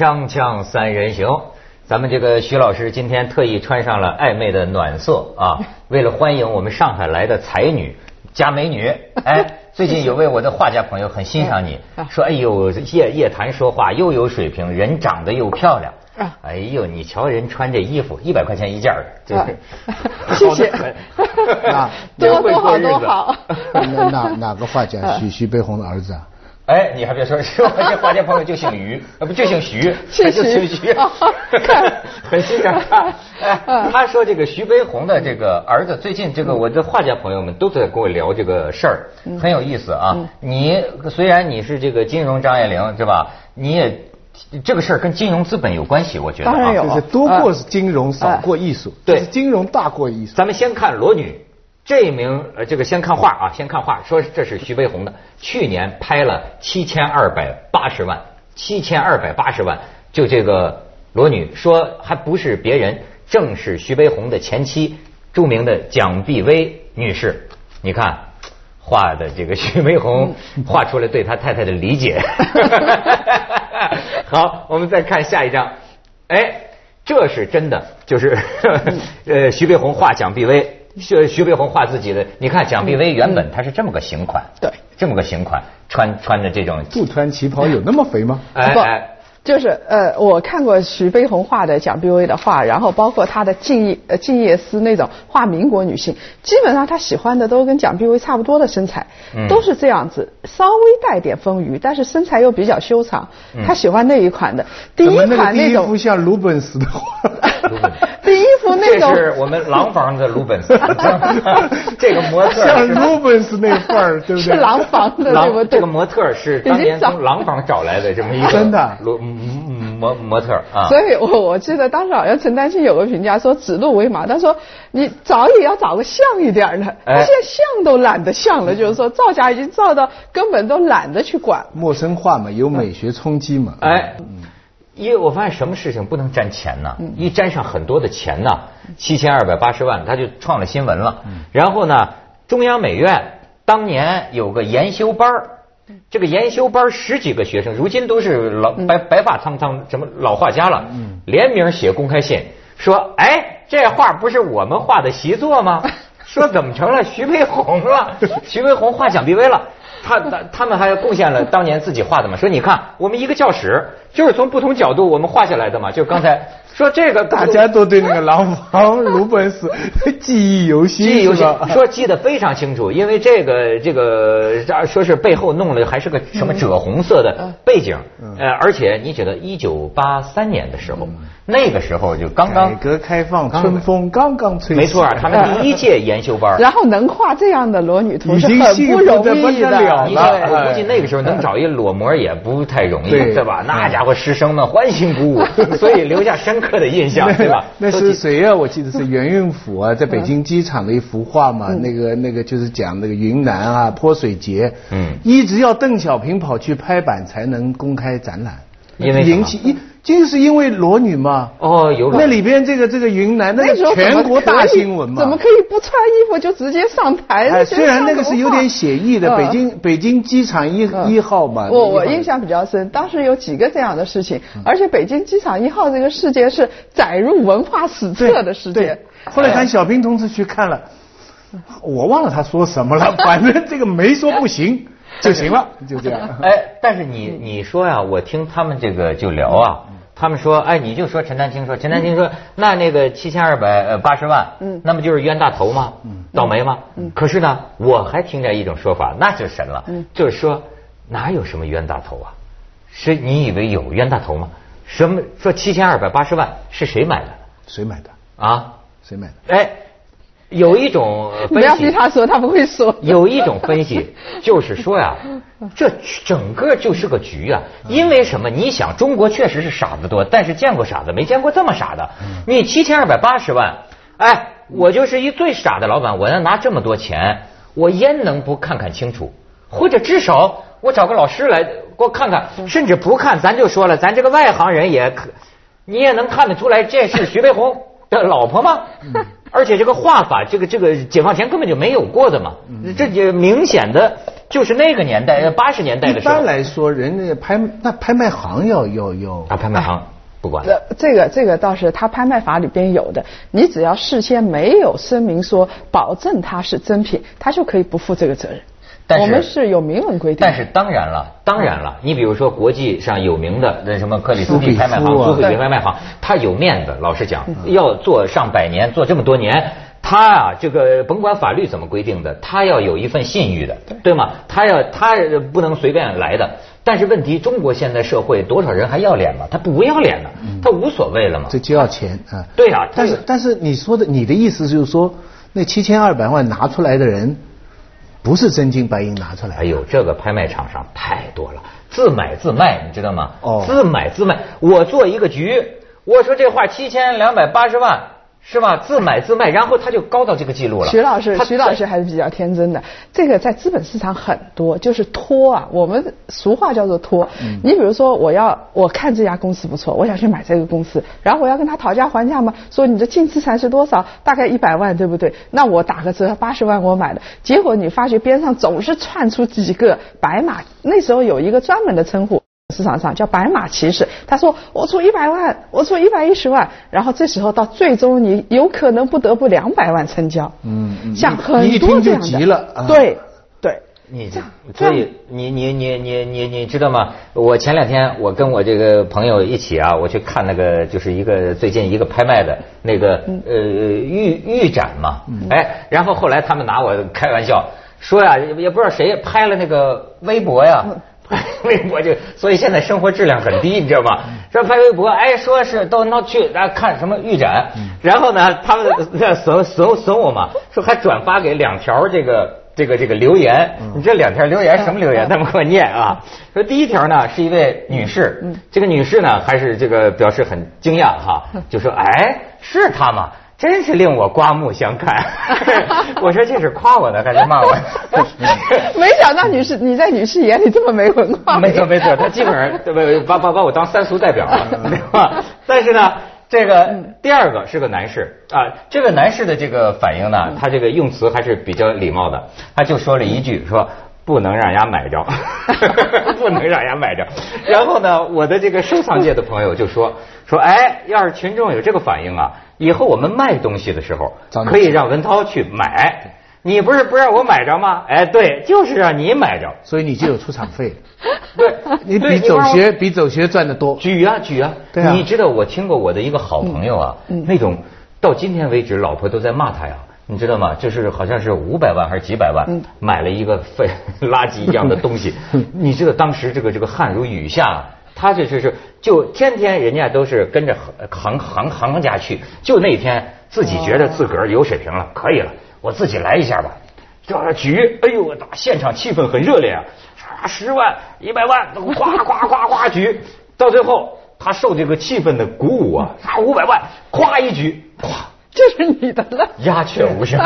锵锵三人行，咱们这个徐老师今天特意穿上了暧昧的暖色啊，为了欢迎我们上海来的才女加美女。哎，最近有位我的画家朋友很欣赏你，说哎呦夜夜谈说话又有水平，人长得又漂亮。哎呦，你瞧人穿这衣服，一百块钱一件儿，就是谢谢那多多好多好。哪哪哪个画家？徐徐悲鸿的儿子啊？哎，你还别说，是 我这画家朋友就姓于，呃不就姓徐，姓就姓徐徐，很欣赏他。哎，他说这个徐悲鸿的这个儿子，最近这个我的画家朋友们都在跟我聊这个事儿，很有意思啊。你虽然你是这个金融张爱玲是吧？你也这个事儿跟金融资本有关系，我觉得啊。当然有就是多过是金融，少过艺术。对金融大过艺术。咱们先看裸女这一名，呃，这个先看画啊，先看画，说这是徐悲鸿的，去年拍了七千二百八十万，七千二百八十万，就这个裸女，说还不是别人，正是徐悲鸿的前妻，著名的蒋碧薇女士，你看。画的这个徐悲鸿 画出来对他太太的理解。好，我们再看下一张。哎，这是真的，就是 呃，徐悲鸿画蒋碧薇，徐徐悲鸿画自己的。你看蒋碧薇原本她是这么个型款，对，这么个型款，穿穿着这种，不穿旗袍有那么肥吗？哎哎，就是呃，我看过徐悲鸿画的蒋碧薇的画，然后包括他的静夜呃静夜思那种画民国女性，基本上他喜欢的都跟蒋碧薇差不多的身材，嗯都是这样子，稍微带点丰腴，但是身材又比较修长。他喜欢那一款的，第一款那种第一幅，像鲁本斯的画？第一幅那种这是我们廊坊的鲁本斯，这个模特像鲁本斯那范儿，对不对？是廊坊的，对廊不对？这个模特是当年从廊坊找来的这么一个真的罗嗯嗯模模特啊。所以我我记得当时好像陈丹青有个评价说指鹿为马，他说你找也要找个像一点的，哎他现在像都懒得像了，就是说造假已经造到根本都懒得去管。陌生化嘛，有美学冲击嘛。哎，因为我发现什么事情不能沾钱呢？嗯一沾上很多的钱呢，七千二百八十万，他就创了新闻了。嗯然后呢，中央美院当年有个研修班儿嗯这个研修班儿十几个学生，如今都是老白白发苍苍，什么老画家了，联名写公开信说：“哎，这画不是我们画的习作吗？说怎么成了徐悲鸿了？徐悲鸿画蒋碧薇了。”他 他他们还贡献了当年自己画的嘛？说你看，我们一个教室就是从不同角度我们画下来的嘛。就刚才说这个大家都对那个廊坊鲁本斯 记忆犹新，记忆犹新，说记得非常清楚，因为这个这个说是背后弄了还是个什么赭红色的背景，呃，而且你觉得一九八三年的时候，那个时候就刚刚改刚革开放，春风刚刚吹。没错，他们第一届研修班。然后能画这样的裸女图已是很不容易得不得了的，你想，我估计那个时候能找一裸模也不太容易，对。对吧？那家伙师生们欢欣鼓舞，所以留下深刻的印象，对吧？那是谁啊？我记得是袁运甫啊，在北京机场的一幅画嘛，嗯。那个那个就是讲那个云南啊泼水节，嗯。一直要邓小平跑去拍板才能公开展览，因为引起一就是因为裸女嘛。哦，有那里边这个这个云南那个时候全国大新闻嘛，怎么可以不穿衣服就直接上台？哎，虽然那个是有点写意的，嗯北京北京机场一嗯一号嘛。我我印象比较深，当时有几个这样的事情，嗯而且北京机场一号这个事件是载入文化史册的事对件。，后来看小平同志去看了，我忘了他说什么了，反正这个没说不行 就行了，就这样。哎，但是你你说呀，我听他们这个就聊啊，他们说，哎，你就说陈丹青说，陈丹青说，那那个七千二百呃八十万，嗯那么就是冤大头吗？倒霉吗？可是呢，我还听见一种说法，那就神了，就是说哪有什么冤大头啊？是你以为有冤大头吗？什么说七千二百八十万是谁买的谁买的？啊？谁买的？哎，有一种呃 不要逼他说，他不会说。有一种分析 就是说呀，这整个就是个局啊。因为什么？你想，中国确实是傻子多，但是见过傻子，没见过这么傻的。你七千二百八十万，哎，我就是一最傻的老板，我要拿这么多钱，我焉能不看看清楚？或者至少我找个老师来给我看看，甚至不看，咱就说了，咱这个外行人也可，你也能看得出来，这是徐悲鸿的老婆吗？而且这个画法，这个这个解放前根本就没有过的嘛，这也明显的就是那个年代，八十年代的时候。一般来说，人家拍那拍卖行要要要。啊，拍卖行不管。这这个这个倒是他拍卖法里边有的，你只要事先没有声明说保证它是真品，他就可以不负这个责任。但是我们是有明文规定的。但是当然了，当然了，你比如说国际上有名的那什么克里斯蒂拍卖行、苏比夫啊苏菲比拍卖行，他有面子。老实讲，要做上百年，做这么多年，他啊，这个甭管法律怎么规定的，他要有一份信誉的，对吗？他要他不能随便来的。但是问题，中国现在社会多少人还要脸吗？他不要脸了，他无所谓了嘛。这就要钱啊。对啊但是但是你说的你的意思就是说，那七千二百万拿出来的人，不是真金白银拿出来的。哎呦，这个拍卖场上太多了，自买自卖，你知道吗？哦自买自卖。我做一个局，我说这画七千两百八十万，是吧？自买自卖，然后他就高到这个记录了。徐老师，他徐老师还是比较天真的。这个在资本市场很多，就是托啊，我们俗话叫做托。你比如说，我要我看这家公司不错，我想去买这个公司，然后我要跟他讨价还价嘛，说你的净资产是多少？大概一百万，对不对？那我打个折，八十万我买的。结果你发觉边上总是窜出几个白马，那时候有一个专门的称呼。市场上叫白马骑士，他说我出一百万，我出一百一十万，然后这时候到最终你有可能不得不两百万成交，嗯嗯像很一听就多这样的，急了啊。对对，你这样所以你你你你你你知道吗？我前两天我跟我这个朋友一起啊，我去看那个就是一个最近一个拍卖的那个呃预预展嘛，哎，然后后来他们拿我开玩笑说呀，也也不知道谁拍了那个微博呀。拍微博就，所以现在生活质量很低，你知道吗？说拍微博，哎，说是到那去啊看什么预展，然后呢，他们在损损损我嘛，说还转发给两条这个这个这个留言，你这两条留言什么留言？他们给我念啊。说第一条呢是一位女士，这个女士呢还是这个表示很惊讶哈，就说哎是她吗？真是令我刮目相看。我说这是夸我呢还是骂我？没想到女士你在女士眼里这么没文化，没错没错，他基本上对不把把把我当三俗代表了，对吧？但是呢，这个第二个是个男士啊，这个男士的这个反应呢，他这个用词还是比较礼貌的，他就说了一句说。不能让人家买着，不能让人家买着。然后呢，我的这个收藏界的朋友就说说，哎，要是群众有这个反应啊，以后我们卖东西的时候可以让文涛去买。你不是不让我买着吗？哎，对，就是让你买着。所以你就有出场费。对，你对比走不让我学比走学赚的多。举啊举啊！对啊你知道我听过我的一个好朋友啊，那种到今天为止，老婆都在骂他呀。你知道吗？就是好像是五百万还是几百万，买了一个废垃圾一样的东西。你知道当时这个这个汗如雨下，他这就是是就天天人家都是跟着行行行行家去，就那天自己觉得自个儿有水平了，可以了，我自己来一下吧。这局，哎呦，打现场气氛很热烈啊！唰，十万、一百万，都夸夸夸夸举，到最后他受这个气氛的鼓舞啊，他五百万，咵一举，咵，就是你的了。鸦雀无声，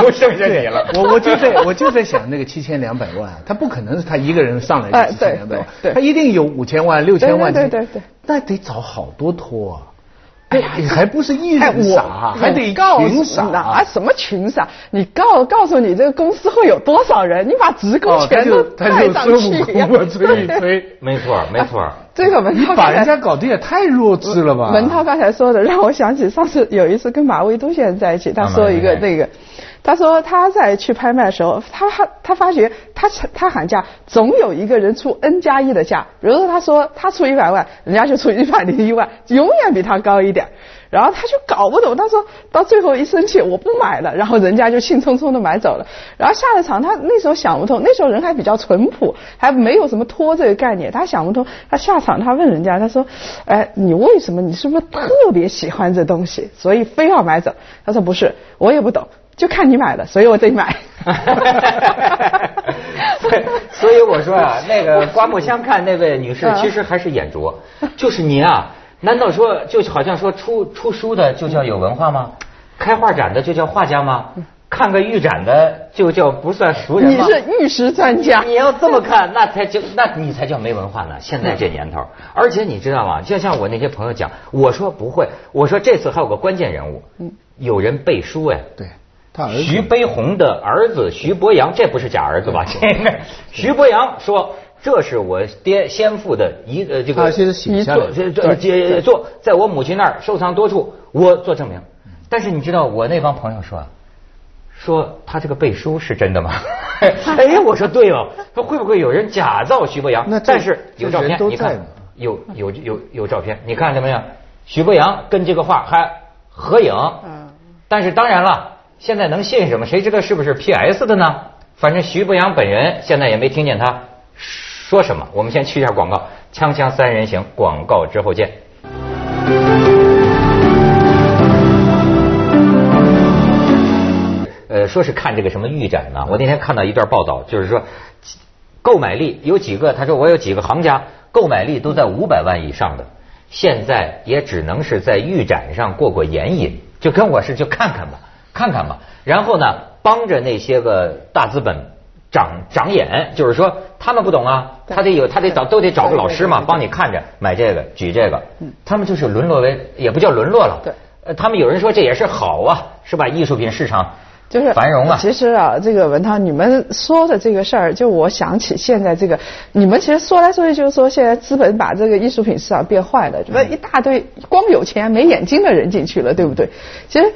都剩下你了。我我就在我就在想那个七千两百万，他不可能是他一个人上来哎就七千两百万他一定有五千万、六千万，对对对对对那得找好多托啊。哎呀，还不是一人傻，还得告群诉哪傻。什么群傻？你告告诉你这个公司会有多少人？你把职工全都带上去吹一吹。没错，没错。这个文涛把人家搞得也太弱智了吧？文涛刚才说的，让我想起上次有一次跟马未都先生在一起，他说一个那个，他说他在去拍卖的时候，他他他发觉他他喊价，总有一个人出 n 加一的价，比如说他说他出一百万，人家就出一百零一万，永远比他高一点。然后他就搞不懂，他说到最后一生气，我不买了，然后人家就兴冲冲的买走了。然后下了场，他那时候想不通，那时候人还比较淳朴，还没有什么托这个概念，他想不通。他下场，他问人家，他说：“哎，你为什么？你是不是特别喜欢这东西，所以非要买走？”他说：“不是，我也不懂，就看你买了，所以我得买。”所以我说啊，那个刮目相看那位女士，嗯其实还是眼拙。就是您啊，难道说就好像说出出书的就叫有文化吗？开画展的就叫画家吗？看个预展的就叫不算熟人吗你？是玉石专家，你要这么看，那才就那你才叫没文化呢。现在这年头，而且你知道吗？就像我那些朋友讲，我说不会，我说这次还有个关键人物，有人背书哎，对，他儿子徐悲鸿的儿子徐伯阳，这不是假儿子吧？这个 徐伯阳说。这是我爹先父的遗呃这个他现在写下来这这这做在我母亲那儿收藏多处，我做证明。但是你知道我那帮朋友说啊，说他这个背书是真的吗？哎，我说对了，说会不会有人假造徐伯阳？那但是有照片，你看有有有有照片，你看见没有？徐伯阳跟这个画还合影。嗯但是当然了，现在能信什么？谁知道是不是 PS 的呢？反正徐伯阳本人现在也没听见他说什么。我们先去一下广告，锵锵三人行，广告之后见。呃，说是看这个什么预展呢？我那天看到一段报道，就是说购买力有几个，他说我有几个行家购买力都在五百万以上的，现在也只能是在预展上过过眼瘾，就跟我是就看看吧，看看吧，然后呢，帮着那些个大资本长长眼，就是说他们不懂啊，他得有他得找都得找个老师嘛，帮你看着买这个举这个，他们就是沦落为也不叫沦落了，对。呃，他们有人说这也是好啊，是吧？艺术品市场就是繁荣啊，其实啊，这个文涛，你们说的这个事儿，就我想起现在这个，你们其实说来说去就是说，现在资本把这个艺术品市场变坏了，嗯。把一大堆光有钱没眼睛的人进去了，对不对？其实。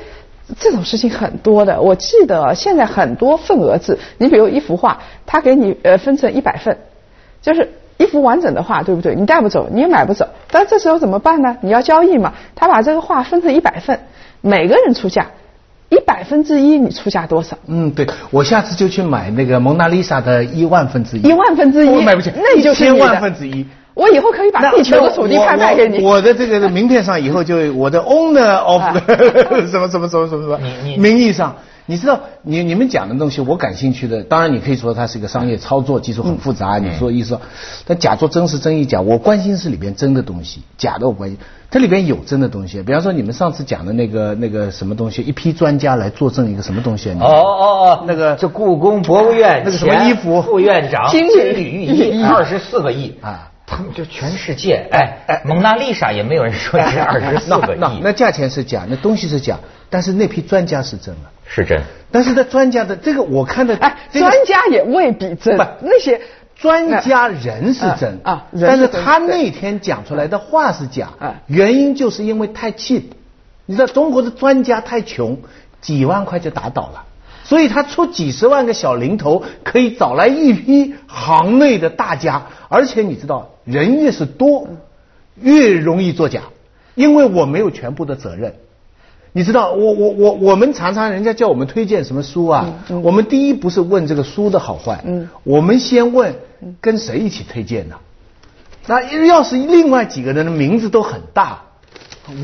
这种事情很多的，我记得啊现在很多份额制，你比如一幅画，他给你呃分成一百份，就是一幅完整的画，对不对？你带不走，你也买不走。但这时候怎么办呢？你要交易嘛。他把这个画分成一百份，每个人出价一百分之一，你出价多少？嗯，对，我下次就去买那个蒙娜丽莎的一万分之一，一万分之一，我买不起，那就是你的千万分之一。我以后可以把地球的土地拍卖给你。我我的这个名片上以后就我的 owner of 啊。什么什么什么什么名义上，你知道你你们讲的东西我感兴趣的，当然你可以说它是一个商业操作，技术很复杂，你说意思说，但假作真是真亦假，我关心是里边真的东西，假的我关心。这里边有真的东西，比方说你们上次讲的那个那个什么东西，一批专家来作证一个什么东西哦哦哦，那个就故宫博物院那个什么前衣服。副院长金缕玉衣二十四个亿。啊，就全世界哎哎，蒙娜丽莎也没有人说值二十四个亿，那那价钱是假，那东西是假，但是那批专家是真的。是真。但是他专家的这个我看的，哎，这个专家也未必真不，那些专家人是真啊但是他那天讲出来的话是假啊，原因就是因为太 cheap。你知道中国的专家太穷，几万块就打倒了，所以他出几十万个小零头，可以找来一批行内的大家，而且你知道，人越是多，越容易作假，因为我没有全部的责任。你知道，我我我我们常常人家叫我们推荐什么书啊，我们第一不是问这个书的好坏，嗯我们先问跟谁一起推荐呢？那要是另外几个人的名字都很大，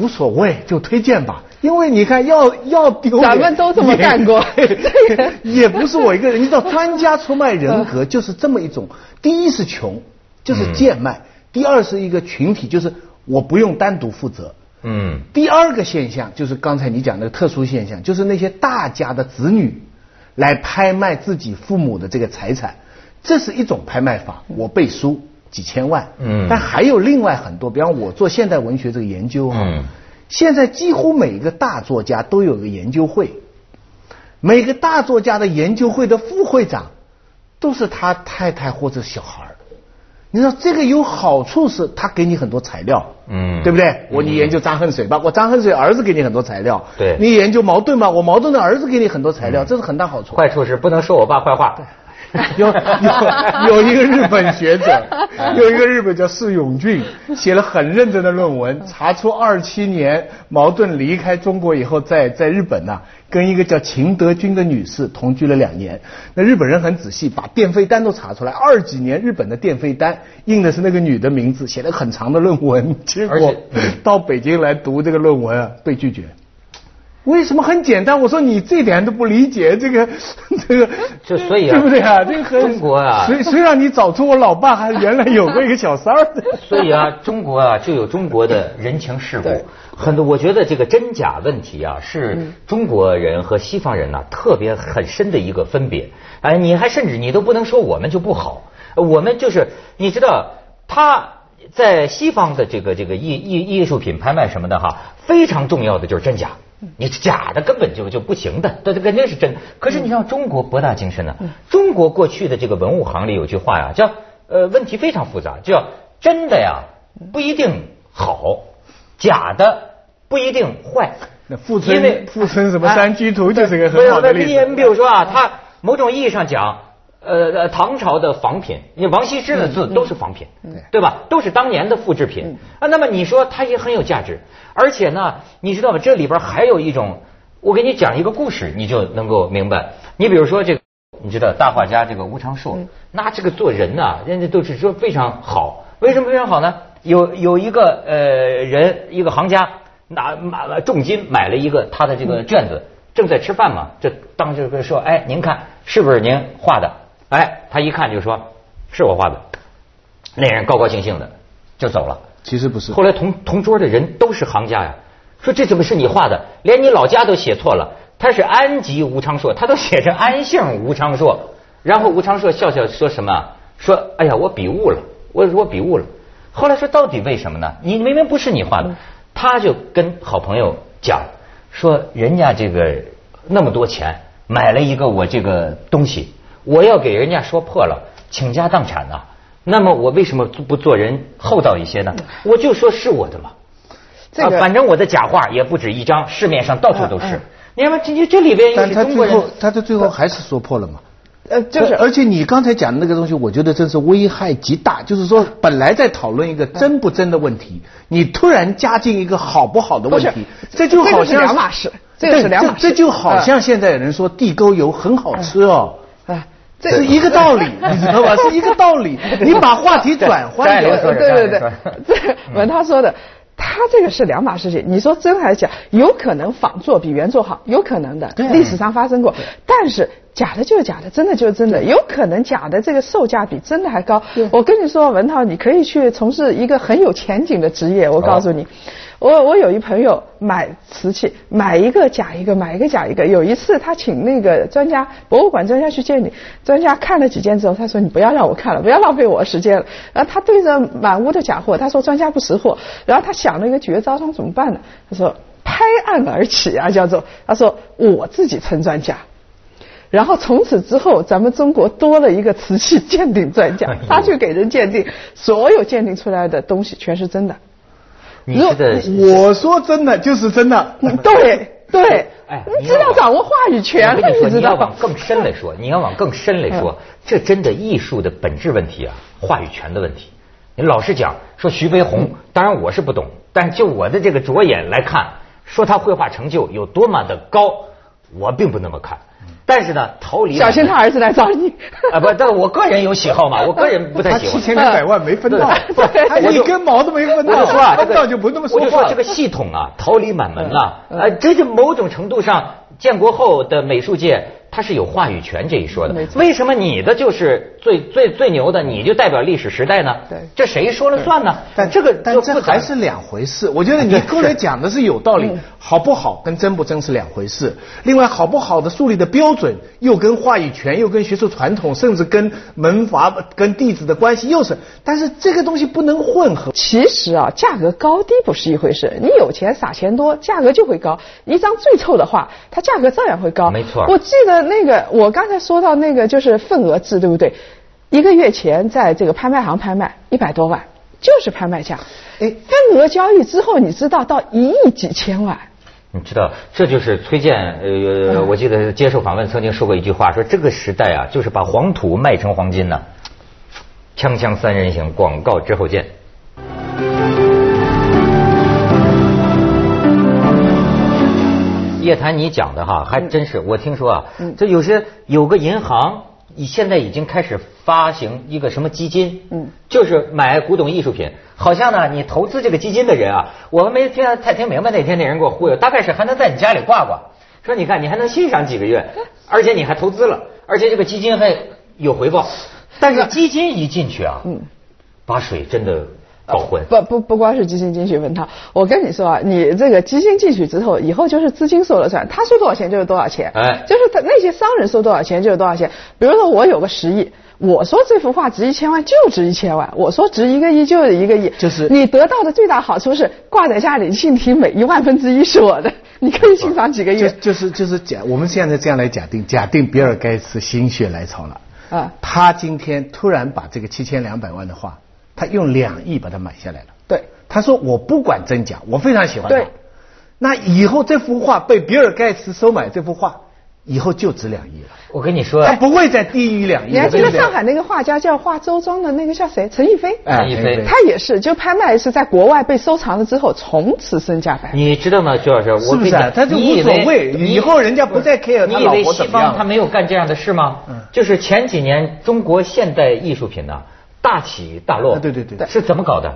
无所谓，就推荐吧。因为你看，要要丢脸，咱们都这么干过也 也不是我一个人。你知道，专家出卖人格就是这么一种：第一是穷，就是贱卖；第二是一个群体，就是我不用单独负责。嗯，第二个现象就是刚才你讲的特殊现象，就是那些大家的子女来拍卖自己父母的这个财产，这是一种拍卖法。我背书几千万，嗯但还有另外很多，比方我做现代文学这个研究哈，嗯现在几乎每个大作家都有个研究会，每个大作家的研究会的副会长都是他太太或者小孩儿。你说这个有好处是，他给你很多材料，嗯。对不对？我你研究张恨水吧，我张恨水儿子给你很多材料，对。你研究矛盾吧，我矛盾的儿子给你很多材料，这是很大好处。坏处是不能说我爸坏话。有有有一个日本学者，有一个日本叫释永俊，写了很认真的论文，查出二七年矛盾离开中国以后，在在日本呐、跟一个叫秦德军的女士同居了两年。那日本人很仔细，把电费单都查出来，二几年日本的电费单印的是那个女的名字，写了很长的论文，结果到北京来读这个论文啊，被拒绝。为什么很简单？我说你这点都不理解，这个 这个，就所以啊对不对啊？这个很中国啊谁谁让你找出我老爸还原来有过一个小三儿的？所以啊，中国啊就有中国的人情世故，很多我觉得这个真假问题啊，是中国人和西方人呐、特别很深的一个分别。哎，你还甚至你都不能说我们就不好，我们就是你知道他。在西方的这个这个艺艺艺术品拍卖什么的哈，非常重要的就是真假。你假的根本就就不行的，这这肯定是真。可是你像中国博大精深呢，中国过去的这个文物行里有句话呀，叫呃问题非常复杂，叫真的呀不一定好，假的不一定坏。那富因为春富春什么山居图就是个没有很好的你比。如说啊，他某种意义上讲，呃呃，唐朝的仿品，你王羲之的字都是仿品，对吧？都是当年的复制品啊。那么你说它也很有价值，而且呢，你知道吗？这里边还有一种，我给你讲一个故事，你就能够明白。你比如说这个，你知道大画家这个吴昌硕，那这个做人呐、人家都是说非常好。为什么非常好呢？有有一个呃人，一个行家拿买了重金买了一个他的这个卷子，正在吃饭嘛，这当时就说，哎，您看是不是您画的？哎，他一看就说，是我画的。那人高高兴兴的就走了。其实不是后来同同桌的人都是行家呀，说这怎么是你画的？连你老家都写错了，他是安吉吴昌硕，他都写成安姓吴昌硕。然后吴昌硕笑笑说什么？说哎呀，我笔误了，我我笔误了。后来说到底为什么呢？你明明不是你画的，他就跟好朋友讲说，人家这个那么多钱买了一个我这个东西，我要给人家说破了，倾家荡产呐、那么我为什么不做人厚道一些呢？我就说是我的嘛。这个啊，反正我的假话也不止一张，市面上到处都是。你看这这这里边又但是中国人他最后，他的最后还是说破了嘛。呃，就是而且你刚才讲的那个东西，我觉得真是危害极大。就是说，本来在讨论一个真不真的问题，你突然加进一个好不好的问题，这就好这个是像两码事这个是两码事这这就好像现在有人说地沟油很好吃哦。哎，这是一个道理，你知道吧？是一个道理。你把话题转换掉张爱玲说，对对对，这文涛说的，他这个是两码事情。你说真还是假？有可能仿作比原作好，有可能的，历史上发生过。但是假的就是假的，真的就是真的，有可能假的这个售价比真的还高。我跟你说，文涛，你可以去从事一个很有前景的职业。我告诉你。我我有一朋友买瓷器，买一个假一个，买一个假一个。有一次他请那个专家，博物馆专家去见你，专家看了几件之后，他说你不要让我看了，不要浪费我时间了。然后他对着满屋的假货，他说专家不识货。然后他想了一个绝招，他说怎么办呢？他说拍案而起啊，叫做他说我自己称专家。然后从此之后，咱们中国多了一个瓷器鉴定专家 他去给人鉴定，所有鉴定出来的东西全是真的。你是的，我说真的就是真的。嗯对对，哎，你知道掌握话语权了，你说，知道你要往？更深来说，你要往更深来说，这真的艺术的本质问题啊，话语权的问题。你老实讲，说徐悲鸿，当然我是不懂，但就我的这个着眼来看，说他绘画成就有多么的高，我并不那么看。但是呢，逃离小心他儿子来找你。啊不，但我个人有喜好嘛，我个人不太喜欢。他七千两百万没分到，对他一根毛都没分到。我就说啊，这个就不那么说话了。我就说这个系统啊，逃离满门了。啊，这就某种程度上，建国后的美术界它是有话语权这一说的为什么你的就是最最最牛的，你就代表历史时代呢？对这谁说了算呢？但这个但这还是两回事。我觉得你刚才讲的是有道理，好不好跟真不真是两回事。另外，好不好的树立的标准，又跟话语权，又跟学术传统，甚至跟门阀、跟弟子的关系又是。但是这个东西不能混合。其实啊，价格高低不是一回事。你有钱撒钱多，价格就会高。一张最臭的画，它价格照样会高。没错我记得那个，我刚才说到那个就是份额制，对不对？一个月前在这个拍卖行拍卖一百多万，就是拍卖价。哎份额交易之后，你知道到一亿几千万。你知道，这就是崔健，呃，我记得接受访问曾经说过一句话，说这个时代啊，就是把黄土卖成黄金呢。锵锵三人行，广告之后见。叶檀，你讲的哈，还真是，我听说啊，这有些有个银行，现在已经开始发行一个什么基金，嗯，就是买古董艺术品。好像呢，你投资这个基金的人啊，我没听太听明白那天那人给我忽悠，大概是还能在你家里挂挂，说你看你还能欣赏几个月，而且你还投资了，而且这个基金还有回报。但是 基金一进去啊，嗯，把水真的搞混。不不不光是基金进去问他，我跟你说啊，你这个基金进去之后，以后就是资金说了算，他说多少钱就是多少钱，哎就是他那些商人说多少钱就是多少钱。比如说我有个十亿，我说这幅画值一千万就值一千万，我说值一个亿就是一个亿，就是你得到的最大好处是挂在家里，信体每一万分之一是我的，你可以欣赏几个就月。就是就是假，我们现在这样来假定，假定比尔盖茨心血来潮了，啊他今天突然把这个七千两百万的画，他用两亿把它买下来了。对，他说我不管真假，我非常喜欢它。对，那以后这幅画被比尔盖茨收买，这幅画以后就值两亿了，我跟你说，他不会再低于两亿。你还记得上海那个画家叫画周庄的那个叫谁？陈逸飞。哎陈逸飞他也是，就拍卖是在国外被收藏了之后，从此身价百倍。你知道吗，徐老师？我是不是他就无所谓你以后人家不再 care 他你以为老婆西方怎么样他没有干这样的事吗？嗯就是前几年中国现代艺术品呢大起大落，啊对对对。对是怎么搞的？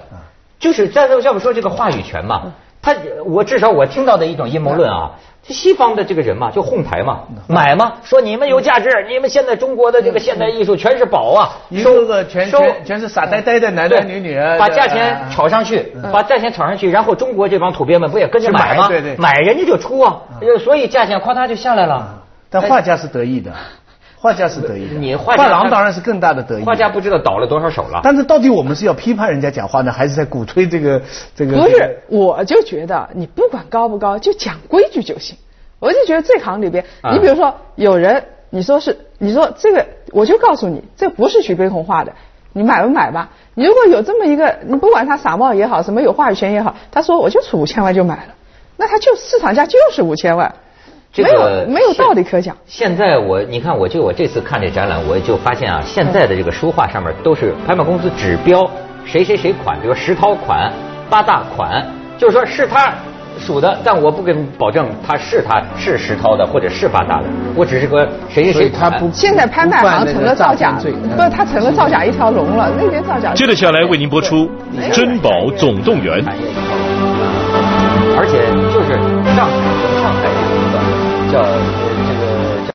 就是在这要不说这个话语权嘛，他我至少我听到的一种阴谋论啊。就西方的这个人嘛，就哄抬嘛，买嘛，说你们有价值，你们现在中国的这个现代艺术全是宝啊，收个个全收全全是傻呆呆的男男女女啊，把价钱炒上去，把价钱炒上去，然后中国这帮土鳖们不也跟着买买吗？对对。买人家就出啊，所以价钱夸他就下来了。但画家是得意的，画家是得意的。你画家廊当然是更大的得意。画家不知道倒了多少手了。但是到底我们是要批判人家讲话呢，还是在鼓吹这个这个？不是，我就觉得你不管高不高，就讲规矩就行。我就觉得这行里边，啊你比如说有人，你说是，你说这个，我就告诉你，这不是徐悲鸿画的，你买不买吧？你如果有这么一个，你不管他傻帽也好，什么有话语权也好，他说我就出五千万就买了，那他就市场价就是五千万，没这个有没有道理可讲。现在我你看，我就我这次看这展览，我就发现啊，现在的这个书画上面都是拍卖公司指标谁谁谁款，比如石涛款、八大款，就是说是他属的，但我不跟保证他是他是石涛的或者是八大的，我只是个谁谁谁款。以他不现在拍卖行成了造假，罪不是，它成了造假一条龙了。那边造假。接着下来为您播出《珍宝总动员》。而且就是叫